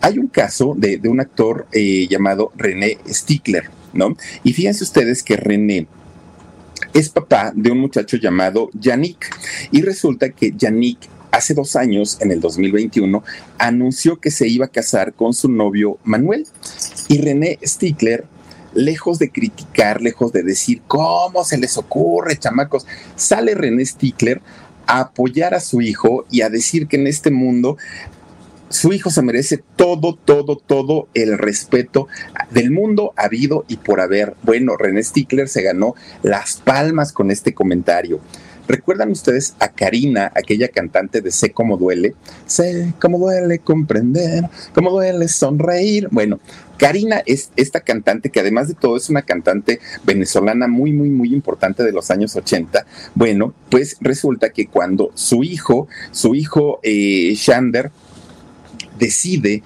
Hay un caso de, un actor eh, llamado René Stickler, ¿no? Y fíjense ustedes que René es papá de un muchacho llamado Yannick. Y resulta que Yannick hace dos años, en el 2021, anunció que se iba a casar con su novio Manuel. Y René Stickler, lejos de criticar, lejos de decir, ¿cómo se les ocurre, chamacos? Sale René Stickler a apoyar a su hijo y a decir que en este mundo su hijo se merece todo, todo, todo el respeto del mundo habido y por haber. Bueno, René Stickler se ganó las palmas con este comentario. ¿Recuerdan ustedes a Karina, aquella cantante de Sé cómo duele? Sé cómo duele comprender, cómo duele sonreír. Bueno, Karina es esta cantante que además de todo es una cantante venezolana muy, muy, muy importante de los años 80. Bueno, pues resulta que cuando su hijo, su hijo eh, Shander, decide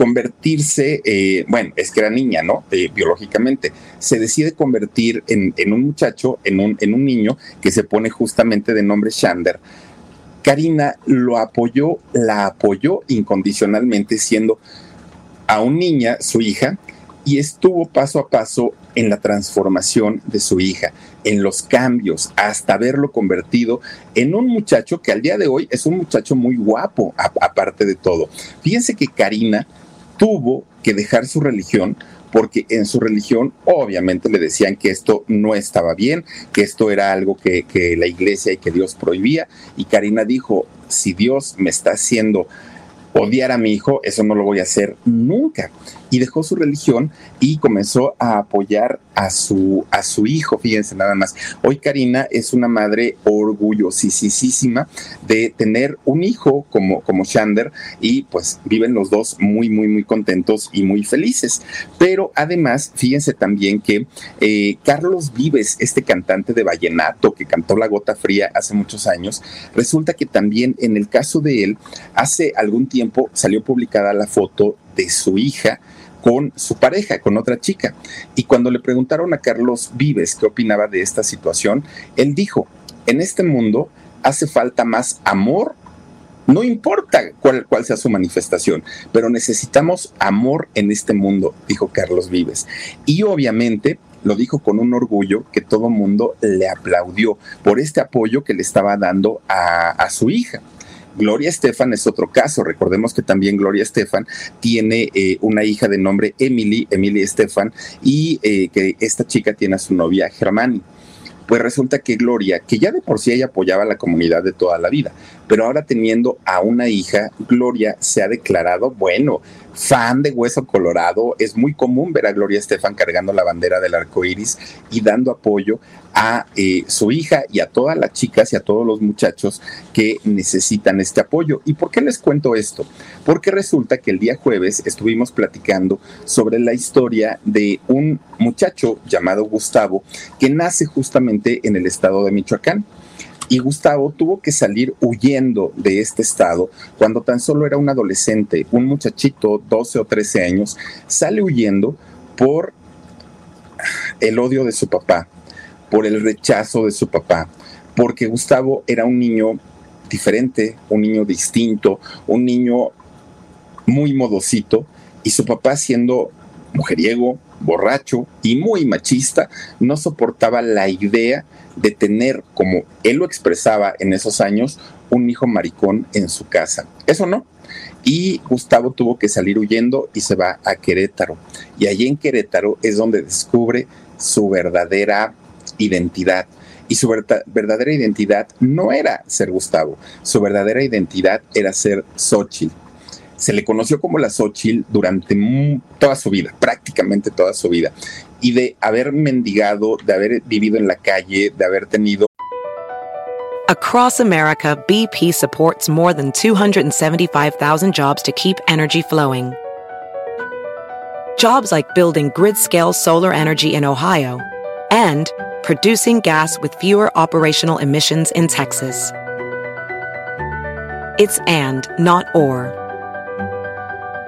convertirse, eh, bueno, es que era niña, ¿no? Eh, biológicamente, se decide convertir en, un muchacho, en un, en un niño que se pone justamente de nombre Shander. Karina lo apoyó, la apoyó incondicionalmente, siendo aún niña su hija, y estuvo paso a paso en la transformación de su hija, en los cambios, hasta verlo convertido en un muchacho que al día de hoy es un muchacho muy guapo, aparte de todo. Fíjense que Karina tuvo que dejar su religión porque en su religión obviamente le decían que esto no estaba bien, que esto era algo que, que, la iglesia y que Dios prohibía. Y Karina dijo, si Dios me está haciendo odiar a mi hijo, eso no lo voy a hacer nunca y dejó su religión y comenzó a apoyar a su, a su hijo, fíjense nada más. Hoy Karina es una madre orgullosísima de tener un hijo como, como Shander y pues viven los dos muy, muy, muy contentos y muy felices. Pero además, fíjense también que eh, Carlos Vives, este cantante de vallenato que cantó La Gota Fría hace muchos años, resulta que también en el caso de él, hace algún tiempo salió publicada la foto de su hija con su pareja, con otra chica. Y cuando le preguntaron a Carlos Vives qué opinaba de esta situación, él dijo, en este mundo hace falta más amor, no importa cuál, sea su manifestación, pero necesitamos amor en este mundo, dijo Carlos Vives. Y obviamente lo dijo con un orgullo que todo mundo le aplaudió por este apoyo que le estaba dando a su hija. Gloria Estefan es otro caso. Recordemos que también Gloria Estefan tiene eh, una hija de nombre Emily, Emily Estefan, y eh, que esta chica tiene a su novia Germani. Pues resulta que Gloria, que ya de por sí ella apoyaba a la comunidad de toda la vida, pero ahora teniendo a una hija, Gloria se ha declarado, bueno, fan de Hueso Colorado. Es muy común ver a Gloria Estefan cargando la bandera del arco iris y dando apoyo a eh, su hija y a todas las chicas y a todos los muchachos que necesitan este apoyo. ¿Y por qué les cuento esto? Porque resulta que el día jueves estuvimos platicando sobre la historia de un muchacho llamado Gustavo que nace justamente en el estado de Michoacán. Y Gustavo tuvo que salir huyendo de este estado cuando tan solo era un adolescente, un muchachito, 12 o 13 años, sale huyendo por el odio de su papá, por el rechazo de su papá, porque Gustavo era un niño diferente, un niño distinto, un niño muy modosito, y su papá siendo mujeriego, borracho y muy machista, no soportaba la idea de tener, como él lo expresaba en esos años, un hijo maricón en su casa. Eso no. Y Gustavo tuvo que salir huyendo y se va a Querétaro. Y allí en Querétaro es donde descubre su verdadera identidad. Y su verdadera identidad no era ser Gustavo, su verdadera identidad era ser Xochitl. Se le conoció como la Xochitl durante toda su vida, prácticamente toda su vida, y de haber mendigado, de haber vivido en la calle, de haber tenido Across America, BP supports more than 275,000 jobs to keep energy flowing. Jobs like building grid-scale solar energy in Ohio and producing gas with fewer operational emissions in Texas. It's and, not or.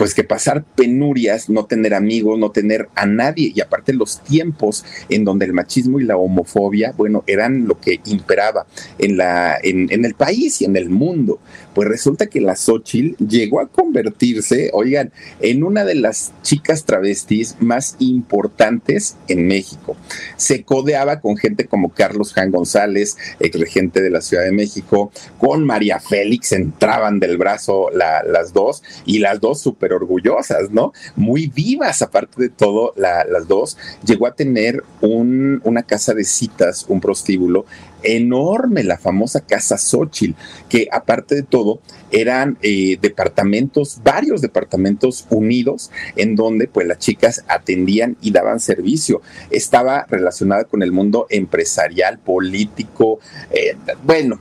Pues que pasar penurias, no tener amigos, no tener a nadie y aparte los tiempos en donde el machismo y la homofobia, bueno, eran lo que imperaba en, la, en, en el país y en el mundo. Pues resulta que la Xochitl llegó a convertirse, oigan, en una de las chicas travestis más importantes en México. Se codeaba con gente como Carlos Jan González, ex regente de la Ciudad de México, con María Félix, entraban del brazo las dos y las dos orgullosas, ¿no? Muy vivas, aparte de todo, las dos. Llegó a tener un, una casa de citas, un prostíbulo enorme, la famosa Casa Xochitl, que aparte de todo eran eh, departamentos, varios departamentos unidos, en donde pues las chicas atendían y daban servicio. Estaba relacionada con el mundo empresarial, político, eh, bueno,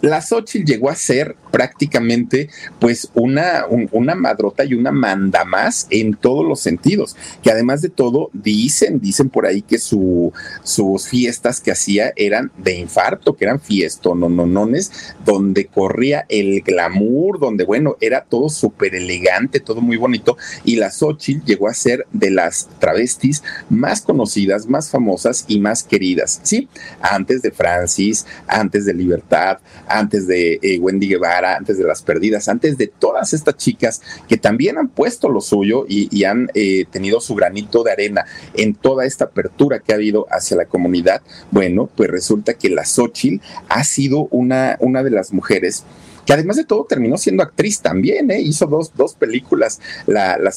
la Xochitl llegó a ser prácticamente pues una, una madrota y una manda más en todos los sentidos, que además de todo dicen, dicen por ahí que su, sus fiestas que hacía eran de infarto, que eran fiestononones, donde corría el glamour, donde bueno, era todo súper elegante, todo muy bonito, y la Xochitl llegó a ser de las travestis más conocidas, más famosas y más queridas, ¿sí? Antes de Francis, antes de Libertad, antes de eh, Wendy Guevara, antes de las perdidas, antes de todas estas chicas que también han puesto lo suyo y, han eh, tenido su granito de arena en toda esta apertura que ha habido hacia la comunidad, bueno, pues resulta que la Xochitl ha sido una, una de las mujeres que además de todo terminó siendo actriz también, ¿eh? hizo dos, dos películas, la, la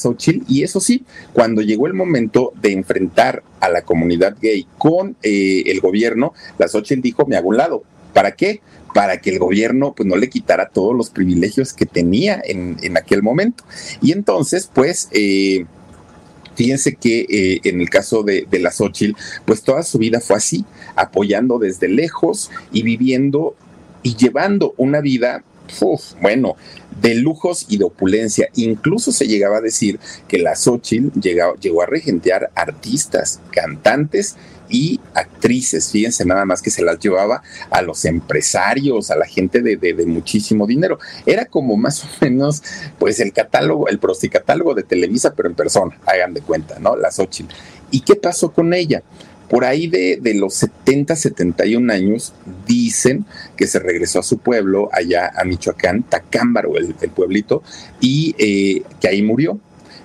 y eso sí, cuando llegó el momento de enfrentar a la comunidad gay con eh, el gobierno, la Xochitl dijo, me hago un lado, ¿para qué? para que el gobierno pues no le quitara todos los privilegios que tenía en, aquel momento. Y entonces, pues... Eh, fíjense que eh, en el caso de, de la Xochitl, pues toda su vida fue así, apoyando desde lejos y viviendo y llevando una vida bueno, de lujos y de opulencia. Incluso se llegaba a decir que la Xochitl llegó a regentear artistas, cantantes y actrices, fíjense nada más que se las llevaba a los empresarios, a la gente de, de, muchísimo dinero. Era como más o menos, pues el catálogo, el prosticatálogo de Televisa, pero en persona, hagan de cuenta, ¿no? La Xochitl. ¿Y qué pasó con ella? Por ahí de, de, los 70, 71 años, dicen que se regresó a su pueblo, allá a Michoacán, Tacámbaro, el, el pueblito, y eh, que ahí murió.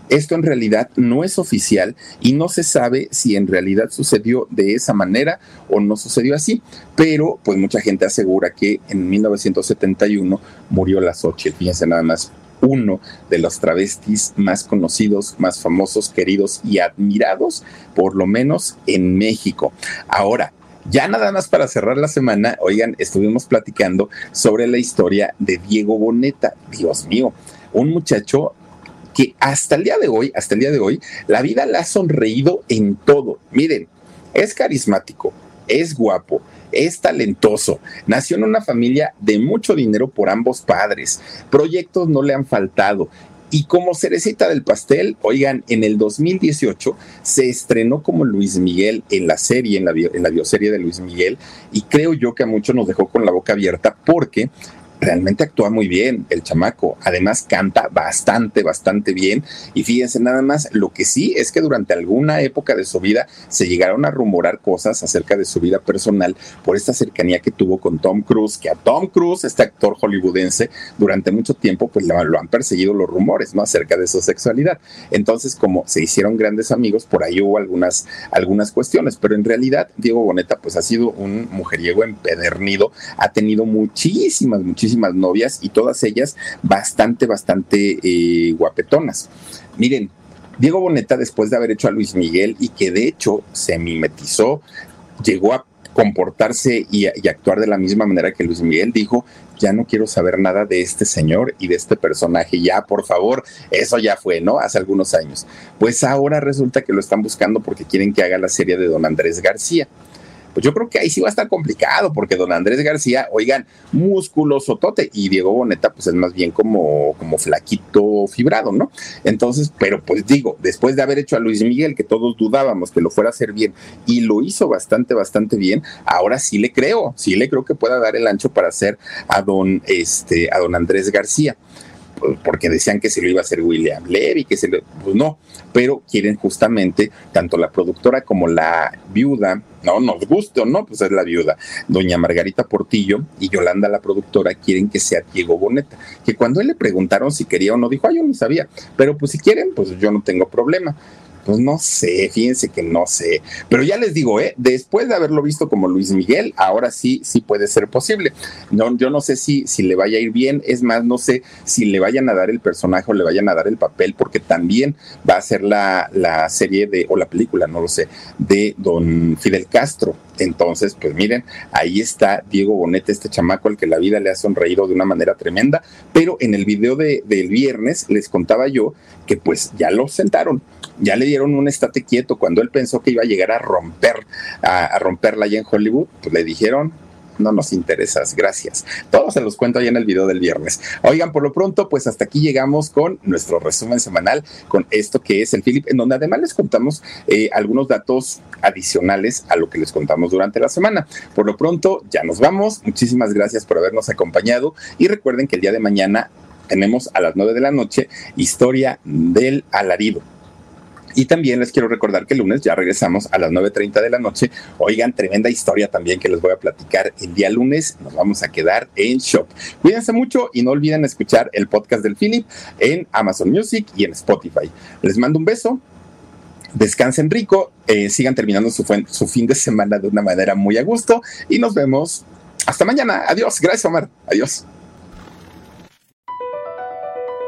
Esto en realidad no es oficial y no se sabe si en realidad sucedió de esa manera o no sucedió así, pero pues mucha gente asegura que en 1971 murió la Xochitl, fíjense nada más, uno de los travestis más conocidos, más famosos, queridos y admirados, por lo menos en México. Ahora, ya nada más para cerrar la semana, oigan, estuvimos platicando sobre la historia de Diego Boneta. Dios mío, un muchacho que hasta el día de hoy, hasta el día de hoy, la vida le ha sonreído en todo. Miren, es carismático, es guapo, es talentoso, nació en una familia de mucho dinero por ambos padres, proyectos no le han faltado. Y como cerecita del pastel, oigan, en el 2018 se estrenó como Luis Miguel en la serie, en la, en la bioserie de Luis Miguel, y creo yo que a muchos nos dejó con la boca abierta porque realmente actúa muy bien el chamaco. Además canta bastante, bastante bien. Y fíjense nada más, lo que sí es que durante alguna época de su vida se llegaron a rumorar cosas acerca de su vida personal por esta cercanía que tuvo con Tom Cruise, que a Tom Cruise, este actor hollywoodense, durante mucho tiempo pues lo, han perseguido los rumores, ¿no? Acerca de su sexualidad. Entonces, como se hicieron grandes amigos, por ahí hubo algunas, algunas cuestiones, pero en realidad Diego Boneta pues ha sido un mujeriego empedernido, ha tenido muchísimas, muchísimas novias y todas ellas bastante, bastante eh, guapetonas. Miren, Diego Boneta, después de haber hecho a Luis Miguel y que de hecho se mimetizó, llegó a comportarse y, actuar de la misma manera que Luis Miguel dijo, ya no quiero saber nada de este señor y de este personaje, ya por favor, eso ya fue, ¿no? Hace algunos años. Pues ahora resulta que lo están buscando porque quieren que haga la serie de Don Andrés García pues yo creo que ahí sí va a estar complicado, porque don Andrés García, oigan, músculo, sotote, y Diego Boneta, pues es más bien como, como flaquito, fibrado, ¿no? Entonces, pero pues digo, después de haber hecho a Luis Miguel, que todos dudábamos que lo fuera a hacer bien, y lo hizo bastante, bastante bien, ahora sí le creo, sí le creo que pueda dar el ancho para hacer a don, este, a don Andrés García porque decían que se lo iba a hacer William Levy, que se lo, pues no, pero quieren justamente tanto la productora como la viuda, no nos guste o no, pues es la viuda, doña Margarita Portillo y Yolanda la productora quieren que sea Diego Boneta, que cuando él le preguntaron si quería o no, dijo, ay, yo no sabía, pero pues si quieren, pues yo no tengo problema. Pues no sé, fíjense que no sé. Pero ya les digo, ¿eh? después de haberlo visto como Luis Miguel, ahora sí, sí puede ser posible. No, yo no sé si, si le vaya a ir bien, es más, no sé si le vayan a dar el personaje o le vayan a dar el papel, porque también va a ser la, la serie de, o la película, no lo sé, de don Fidel Castro. Entonces, pues miren, ahí está Diego Bonete, este chamaco al que la vida le ha sonreído de una manera tremenda, pero en el video de, del viernes les contaba yo que pues ya lo sentaron, ya le dieron un estate quieto cuando él pensó que iba a llegar a romper, a, a romperla allá en Hollywood, pues le dijeron, no nos interesas, gracias. Todos se los cuento ahí en el video del viernes. Oigan, por lo pronto, pues hasta aquí llegamos con nuestro resumen semanal, con esto que es el Philip, en donde además les contamos eh, algunos datos adicionales a lo que les contamos durante la semana. Por lo pronto, ya nos vamos. Muchísimas gracias por habernos acompañado y recuerden que el día de mañana tenemos a las nueve de la noche historia del alarido y también les quiero recordar que el lunes ya regresamos a las 9.30 de la noche. Oigan, tremenda historia también que les voy a platicar. El día lunes nos vamos a quedar en Shop. Cuídense mucho y no olviden escuchar el podcast del Philip en Amazon Music y en Spotify. Les mando un beso. Descansen rico, eh, sigan terminando su, su fin de semana de una manera muy a gusto y nos vemos hasta mañana. Adiós. Gracias, Omar. Adiós.